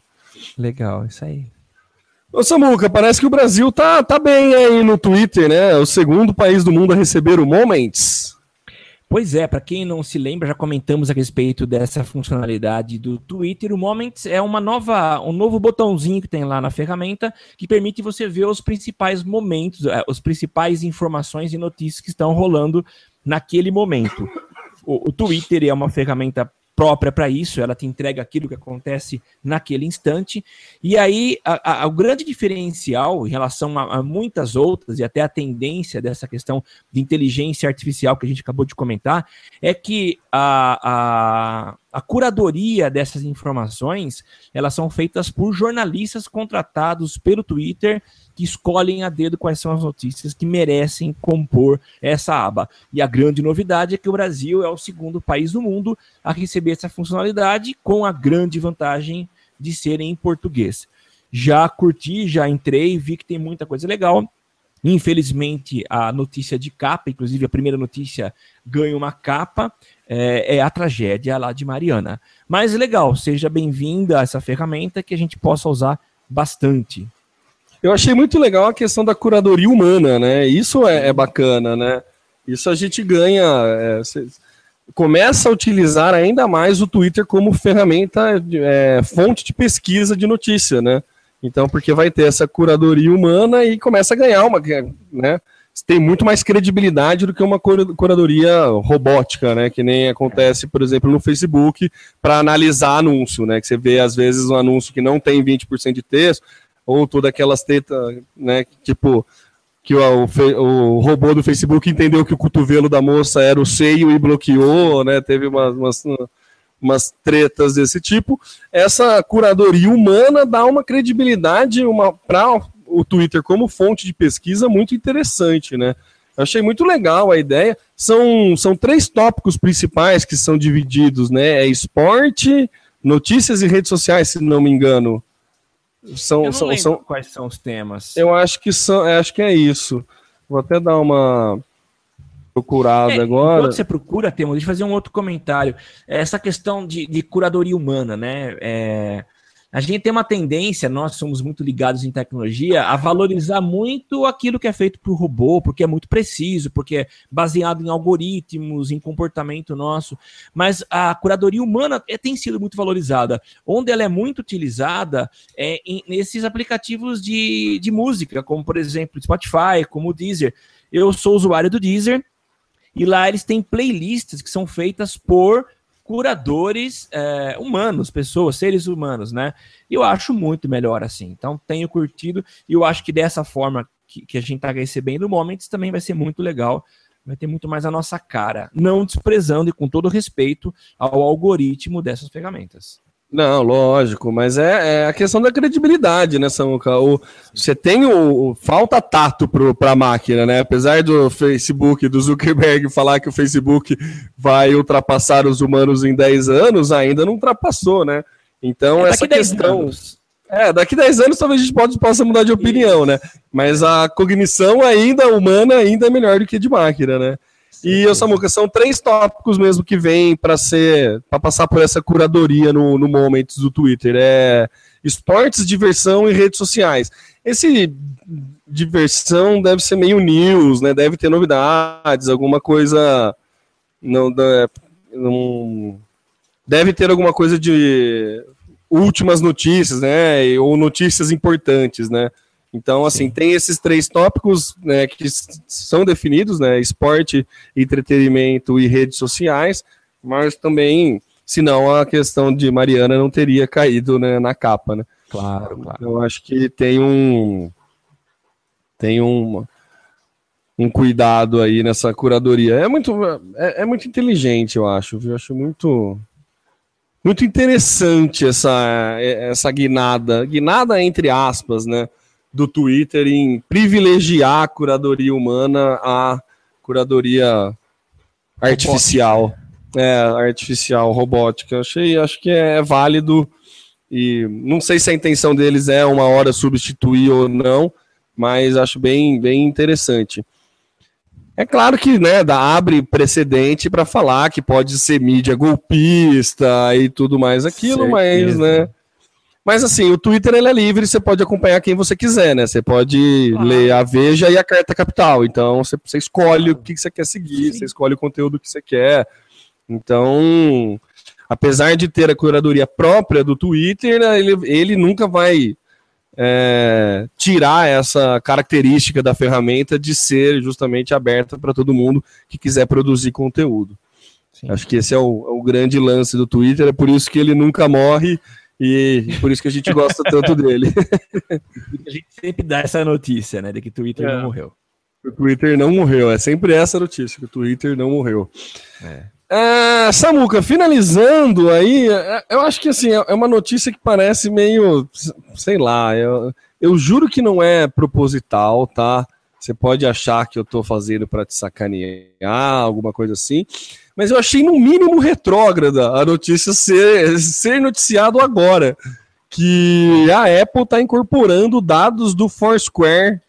Legal, isso aí. Ô Samuca, parece que o Brasil tá, tá bem aí no Twitter, né? O segundo país do mundo a receber o Moments. Pois é, para quem não se lembra, já comentamos a respeito dessa funcionalidade do Twitter. O Moments é uma nova, um novo botãozinho que tem lá na ferramenta que permite você ver os principais momentos, as eh, principais informações e notícias que estão rolando naquele momento. O, o Twitter é uma ferramenta própria para isso, ela te entrega aquilo que acontece naquele instante. E aí, a, a, o grande diferencial em relação a, a, muitas outras, e até a tendência dessa questão de inteligência artificial que a gente acabou de comentar, é que a, a curadoria dessas informações elas são feitas por jornalistas contratados pelo Twitter que escolhem a dedo quais são as notícias que merecem compor essa aba. E a grande novidade é que o Brasil é o segundo país do mundo a receber essa funcionalidade, com a grande vantagem de ser em português. Já curti, já entrei, vi que tem muita coisa legal. Infelizmente, a notícia de capa, inclusive a primeira notícia ganha uma capa, é, é, a tragédia lá de Mariana. Mas legal, seja bem-vinda essa ferramenta que a gente possa usar bastante. Eu achei muito legal a questão da curadoria humana, né? Isso é, é bacana, né? Isso a gente ganha. É, começa a utilizar ainda mais o Twitter como ferramenta, é, fonte de pesquisa de notícia, né? Então, porque vai ter essa curadoria humana e começa a ganhar uma, né? tem muito mais credibilidade do que uma curadoria robótica, né? Que nem acontece, por exemplo, no Facebook, para analisar anúncio, né? Que você vê, às vezes, um anúncio que não tem 20% de texto, ou todas aquelas tetas, né? Tipo, que o, o, robô do Facebook entendeu que o cotovelo da moça era o seio e bloqueou, né? Teve umas, umas, umas tretas desse tipo. Essa curadoria humana dá uma credibilidade uma, para o Twitter como fonte de pesquisa muito interessante, né? Achei muito legal a ideia. São, são três tópicos principais que são divididos, né? É esporte, notícias e redes sociais, se não me engano. São, são, são, quais são os temas. Eu acho que são, acho que é isso. Vou até dar uma procurada é, agora. Quando você procura, Temo, deixa eu fazer um outro comentário. Essa questão de, de curadoria humana, né? É, a gente tem uma tendência, nós somos muito ligados em tecnologia, a valorizar muito aquilo que é feito por robô, porque é muito preciso, porque é baseado em algoritmos, em comportamento nosso. Mas a curadoria humana é, tem sido muito valorizada. Onde ela é muito utilizada é em, nesses aplicativos de, de música, como por exemplo Spotify, como o Deezer. Eu sou usuário do Deezer e lá eles têm playlists que são feitas por curadores é, humanos, pessoas, seres humanos, né? Eu acho muito melhor assim. Então, tenho curtido e eu acho que dessa forma que, que a gente está recebendo Moments também vai ser muito legal. Vai ter muito mais a nossa cara, não desprezando e com todo respeito ao algoritmo dessas ferramentas. Não, lógico, mas é, é, a questão da credibilidade, né, Samuca? O, você tem o, o falta tato para a máquina, né? Apesar do Facebook, do Zuckerberg falar que o Facebook vai ultrapassar os humanos em 10 anos, ainda não ultrapassou, né? Então, é essa questão. Anos. É, daqui 10 anos talvez a gente pode, possa mudar de opinião, né? Mas a cognição ainda humana ainda é melhor do que de máquina, né? E, o Samuca, são três tópicos mesmo que vêm para ser, para passar por essa curadoria no, no Moments do Twitter. É esportes, diversão e redes sociais. Esse diversão deve ser meio news, né? Deve ter novidades, alguma coisa. Não, não deve ter alguma coisa de últimas notícias, né? Ou notícias importantes, né? Então, assim, Sim. tem esses três tópicos né, que são definidos, né? Esporte, entretenimento e redes sociais, mas também, senão a questão de Mariana não teria caído né, na capa, né? Claro, claro. Então, eu acho que tem um tem um, um cuidado aí nessa curadoria. É muito, é, é muito inteligente, eu acho. Eu acho muito muito interessante essa essa guinada, guinada entre aspas, né? Do Twitter em privilegiar a curadoria humana à curadoria artificial. É, artificial, robótica. Achei, acho que é válido e não sei se a intenção deles é uma hora substituir ou não, mas acho bem, bem interessante. É claro que né, dá, abre precedente para falar que pode ser mídia golpista e tudo mais aquilo, Certeza. mas né, mas assim, o Twitter ele é livre, você pode acompanhar quem você quiser, né? Você pode ah. ler a Veja e a Carta Capital. Então você, você escolhe o que você quer seguir, Sim. você escolhe o conteúdo que você quer. Então, apesar de ter a curadoria própria do Twitter, né, ele, ele nunca vai é, tirar essa característica da ferramenta de ser justamente aberta para todo mundo que quiser produzir conteúdo. Sim. Acho que esse é o, é o grande lance do Twitter, é por isso que ele nunca morre e por isso que a gente gosta tanto dele. [laughs] a gente sempre dá essa notícia, né? De que o Twitter é. não morreu. O Twitter não morreu, é sempre essa notícia, que o Twitter não morreu. É. É, Samuca, finalizando aí, é, eu acho que assim, é, é uma notícia que parece meio, sei lá, eu, eu juro que não é proposital, tá? Você pode achar que eu tô fazendo para te sacanear, alguma coisa assim mas eu achei no mínimo retrógrada a notícia ser, ser noticiado agora. Que a Apple está incorporando dados do Foursquare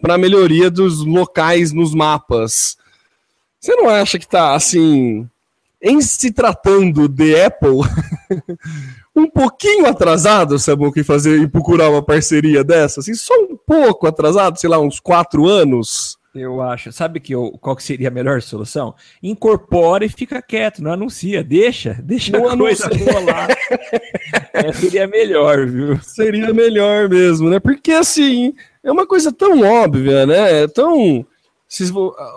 para melhoria dos locais nos mapas. Você não acha que está assim, em se tratando de Apple, [laughs] um pouquinho atrasado, Samu, que fazer e procurar uma parceria dessa? Assim, só um pouco atrasado, sei lá, uns quatro anos? Eu acho. Sabe que eu, qual que seria a melhor solução? Incorpora e fica quieto, não anuncia. Deixa, deixa Não a coisa rolar. [laughs] é, seria melhor, viu? Seria melhor mesmo, né? Porque assim, é uma coisa tão óbvia, né? É tão.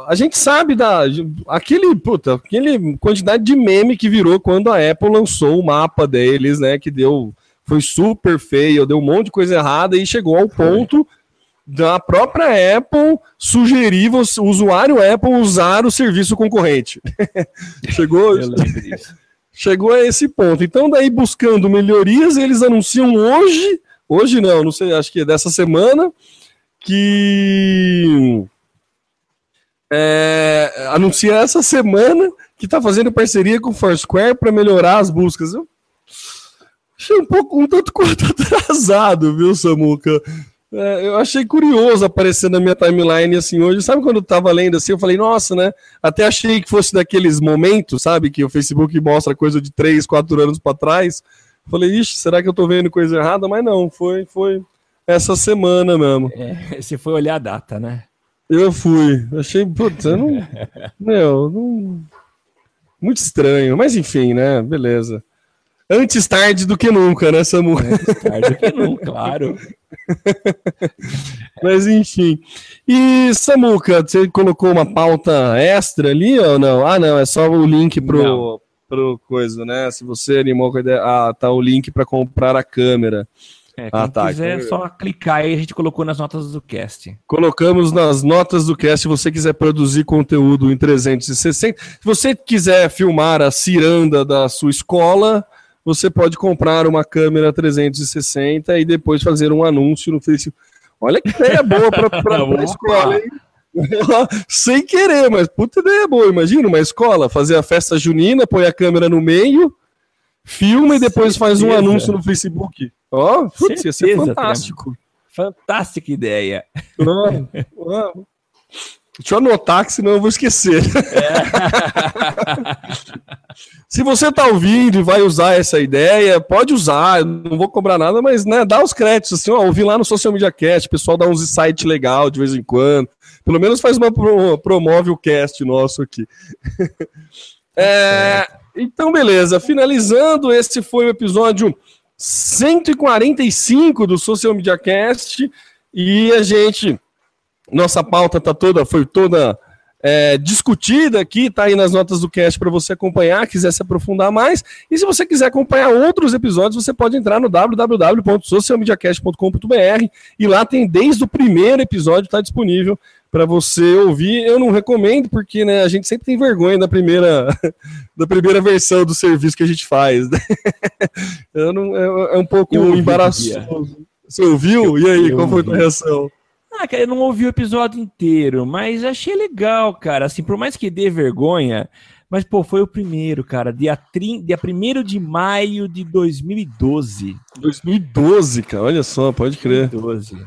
A gente sabe da. Aquele, puta, aquele quantidade de meme que virou quando a Apple lançou o mapa deles, né? Que deu. Foi super feio, deu um monte de coisa errada e chegou ao ponto da própria Apple sugerir o usuário Apple usar o serviço concorrente. [laughs] chegou, chegou a esse ponto. Então, daí buscando melhorias, eles anunciam hoje, hoje não, não sei, acho que é dessa semana, que é, anuncia essa semana que está fazendo parceria com o Foursquare para melhorar as buscas. Eu achei um pouco, um tanto [laughs] quanto atrasado, viu, Samuca? É, eu achei curioso aparecer na minha timeline assim hoje. Sabe quando eu tava lendo assim, eu falei, nossa, né? Até achei que fosse daqueles momentos, sabe? Que o Facebook mostra coisa de 3, 4 anos para trás. Falei, ixi, será que eu tô vendo coisa errada? Mas não, foi, foi essa semana mesmo. É, você foi olhar a data, né? Eu fui. Achei, putz, eu não. [laughs] Meu, não. Muito estranho. Mas enfim, né? Beleza. Antes tarde do que nunca, né, Samu? Tarde que não, claro. [laughs] Mas enfim. E, Samuca, você colocou uma pauta extra ali ou não? Ah, não, é só o link pro, Não. pro coisa, né? Se você animou com a ideia. Ah, tá o link para comprar a câmera. É, Ah, quem tá, quiser, é só clicar aí, a gente colocou nas notas do cast. Colocamos nas notas do cast se você quiser produzir conteúdo em 360. Se você quiser filmar a ciranda da sua escola, você pode comprar uma câmera 360 e depois fazer um anúncio no Facebook. Olha que ideia boa para a [laughs] escola, hein? [laughs] Sem querer, mas puta ideia boa. Imagina uma escola fazer a festa junina, põe a câmera no meio, filma e depois faz um Certeza. anúncio no Facebook. Ó, putz, ia ser Certeza, fantástico. Fantástica ideia. Não, não. Deixa eu anotar, que senão eu vou esquecer. [laughs] Se você tá ouvindo e vai usar essa ideia, pode usar, eu não vou cobrar nada, mas né, dá os créditos, assim, ó, ouvi lá no Social Media Cast, o pessoal dá uns insights legal de vez em quando. Pelo menos faz uma pro- promove o cast nosso aqui. [laughs] É, então, beleza. Finalizando, esse foi o episódio 145 do Social Media Cast. E a gente, nossa pauta tá toda, foi toda é, discutida aqui, tá aí nas notas do cast para você acompanhar, quiser se aprofundar mais. E se você quiser acompanhar outros episódios, você pode entrar no www.socialmediacast.com.br e lá tem desde o primeiro episódio, tá disponível para você ouvir. Eu não recomendo porque né, a gente sempre tem vergonha da primeira [laughs] da primeira versão do serviço que a gente faz. né? [laughs] Eu não, é, é um pouco Eu embaraçoso. Você ouviu? E aí, Eu qual foi a tua reação? Ah, cara, eu não ouvi o episódio inteiro, mas achei legal, cara. Assim, por mais que dê vergonha, mas, pô, foi o primeiro, cara. Dia, 30, dia 1 de maio de 2012. 2012, cara, olha só, pode crer. 2012.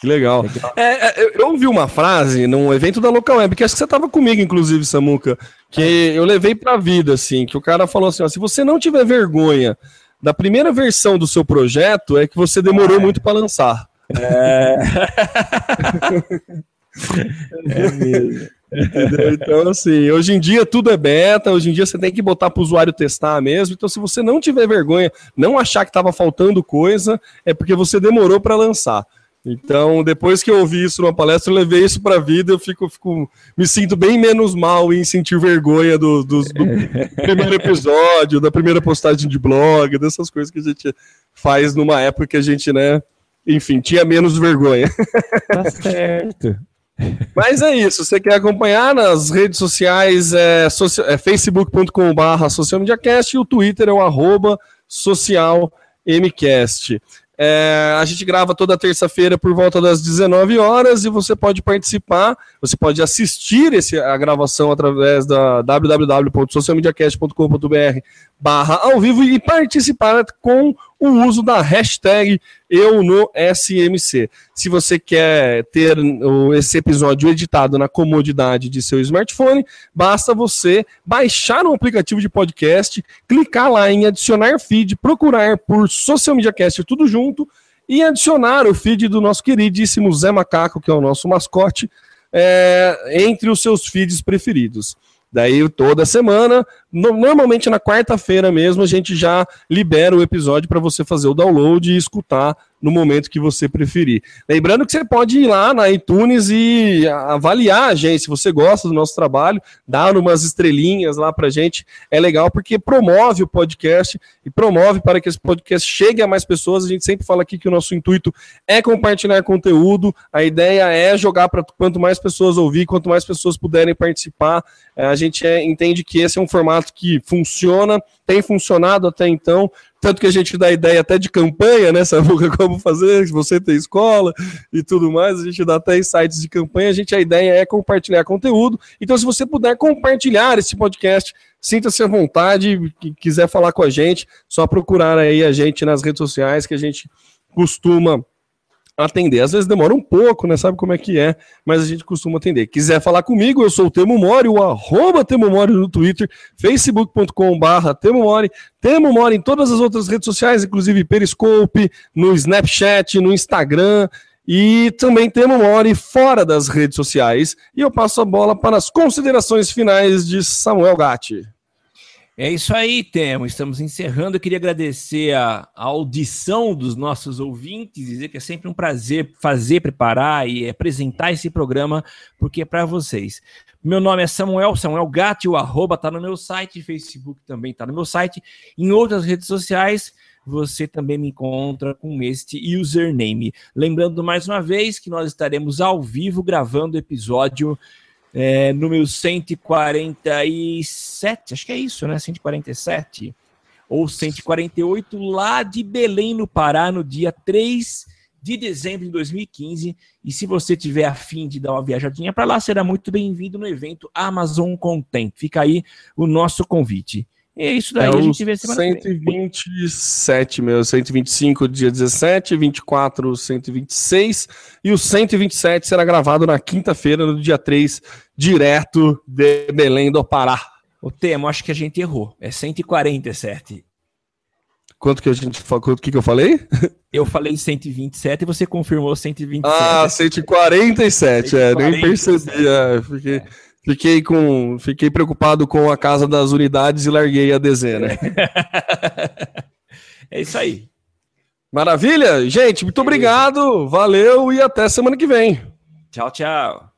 Que legal. Legal. É, é, eu- ouvi uma frase num evento da Local Web, que acho que você estava comigo, inclusive, Samuca, que eu levei pra vida, assim, que o cara falou assim, ó, se você não tiver vergonha da primeira versão do seu projeto, é que você demorou muito para lançar. [laughs] É mesmo. Entendeu? Então, assim, hoje em dia tudo é beta, hoje em dia você tem que botar para o usuário testar mesmo. Então, se você não tiver vergonha, não achar que estava faltando coisa, é porque você demorou para lançar. Então, depois que eu ouvi isso numa palestra, eu levei isso para a vida, eu fico, fico, me sinto bem menos mal em sentir vergonha do, dos- do [laughs] primeiro episódio, da primeira postagem de blog, dessas coisas que a gente faz numa época que a gente, né, enfim, tinha menos vergonha. [laughs] Tá certo. Mas é isso. Você quer acompanhar nas redes sociais, é, soci- é facebook.com.br socialmediacast e o Twitter é o arroba socialmcast. É, a gente grava toda terça-feira por volta das 19 horas e você pode participar, você pode assistir esse, a gravação através da www.socialmediacast.com.br barra ao vivo e participar com o uso da hashtag eu no SMC. Se você quer ter esse episódio editado na comodidade de seu smartphone, basta você baixar um aplicativo de podcast, clicar lá em adicionar feed, procurar por Social Media Cast tudo junto e adicionar o feed do nosso queridíssimo Zé Macaco, que é o nosso mascote, é, entre os seus feeds preferidos. Daí toda semana, no, normalmente na quarta-feira mesmo, a gente já libera o episódio para você fazer o download e escutar no momento que você preferir. Lembrando que você pode ir lá na iTunes e avaliar a gente, se você gosta do nosso trabalho, dar umas estrelinhas lá pra gente, é legal porque promove o podcast e promove para que esse podcast chegue a mais pessoas. A gente sempre fala aqui que o nosso intuito é compartilhar conteúdo, a ideia é jogar para quanto mais pessoas ouvir, quanto mais pessoas puderem participar. É, a gente é, entende que esse é um formato que funciona, tem funcionado até então, tanto que a gente dá ideia até de campanha, né, Samuca, [laughs] como fazer, se você tem escola e tudo mais, a gente dá até insights de campanha, a gente, a ideia é compartilhar conteúdo, então se você puder compartilhar esse podcast, sinta-se à vontade, que quiser falar com a gente, só procurar aí a gente nas redes sociais, que a gente costuma atender. Às vezes demora um pouco, né? Sabe como é que é, mas a gente costuma atender. Quiser falar comigo, eu sou o Temo Mori, o arroba Temo Mori no Twitter, facebook.com barra Temo Mori, Temo Mori em todas as outras redes sociais, inclusive Periscope, no Snapchat, no Instagram, e também Temo Mori fora das redes sociais. E eu passo a bola para as considerações finais de Samuel Gatti. É isso aí, Temo. Estamos encerrando. Eu queria agradecer a, a, audição dos nossos ouvintes, dizer que é sempre um prazer fazer, preparar e apresentar esse programa, porque é para vocês. Meu nome é Samuel, Samuel Gatti, o arroba tá no meu site, Facebook também tá no meu site. Em outras redes sociais, você também me encontra com este username. Lembrando mais uma vez que nós estaremos ao vivo gravando o episódio é, número 147, acho que é isso, né? 147 ou 148, lá de Belém, no Pará, no dia 3 de dezembro de 2015. E se você tiver afim de dar uma viajadinha para lá, será muito bem-vindo no evento Amazon Content. Fica aí o nosso convite. E é isso daí, é a gente vê semana 127, meu, 125 dia 17, 24, 126 e o 127 será gravado na quinta-feira, no dia 3, direto de Belém do Pará. O tema, acho que a gente errou. É 147. Quanto que a gente falou? O que, que eu falei? [laughs] Eu falei 127 e você confirmou 127. Ah, 147, 147. é, nem percebi. É, fiquei. Fiquei com, fiquei preocupado com a casa das unidades e larguei a dezena. [laughs] É isso aí. Maravilha, gente, muito obrigado, valeu e até semana que vem. Tchau, tchau.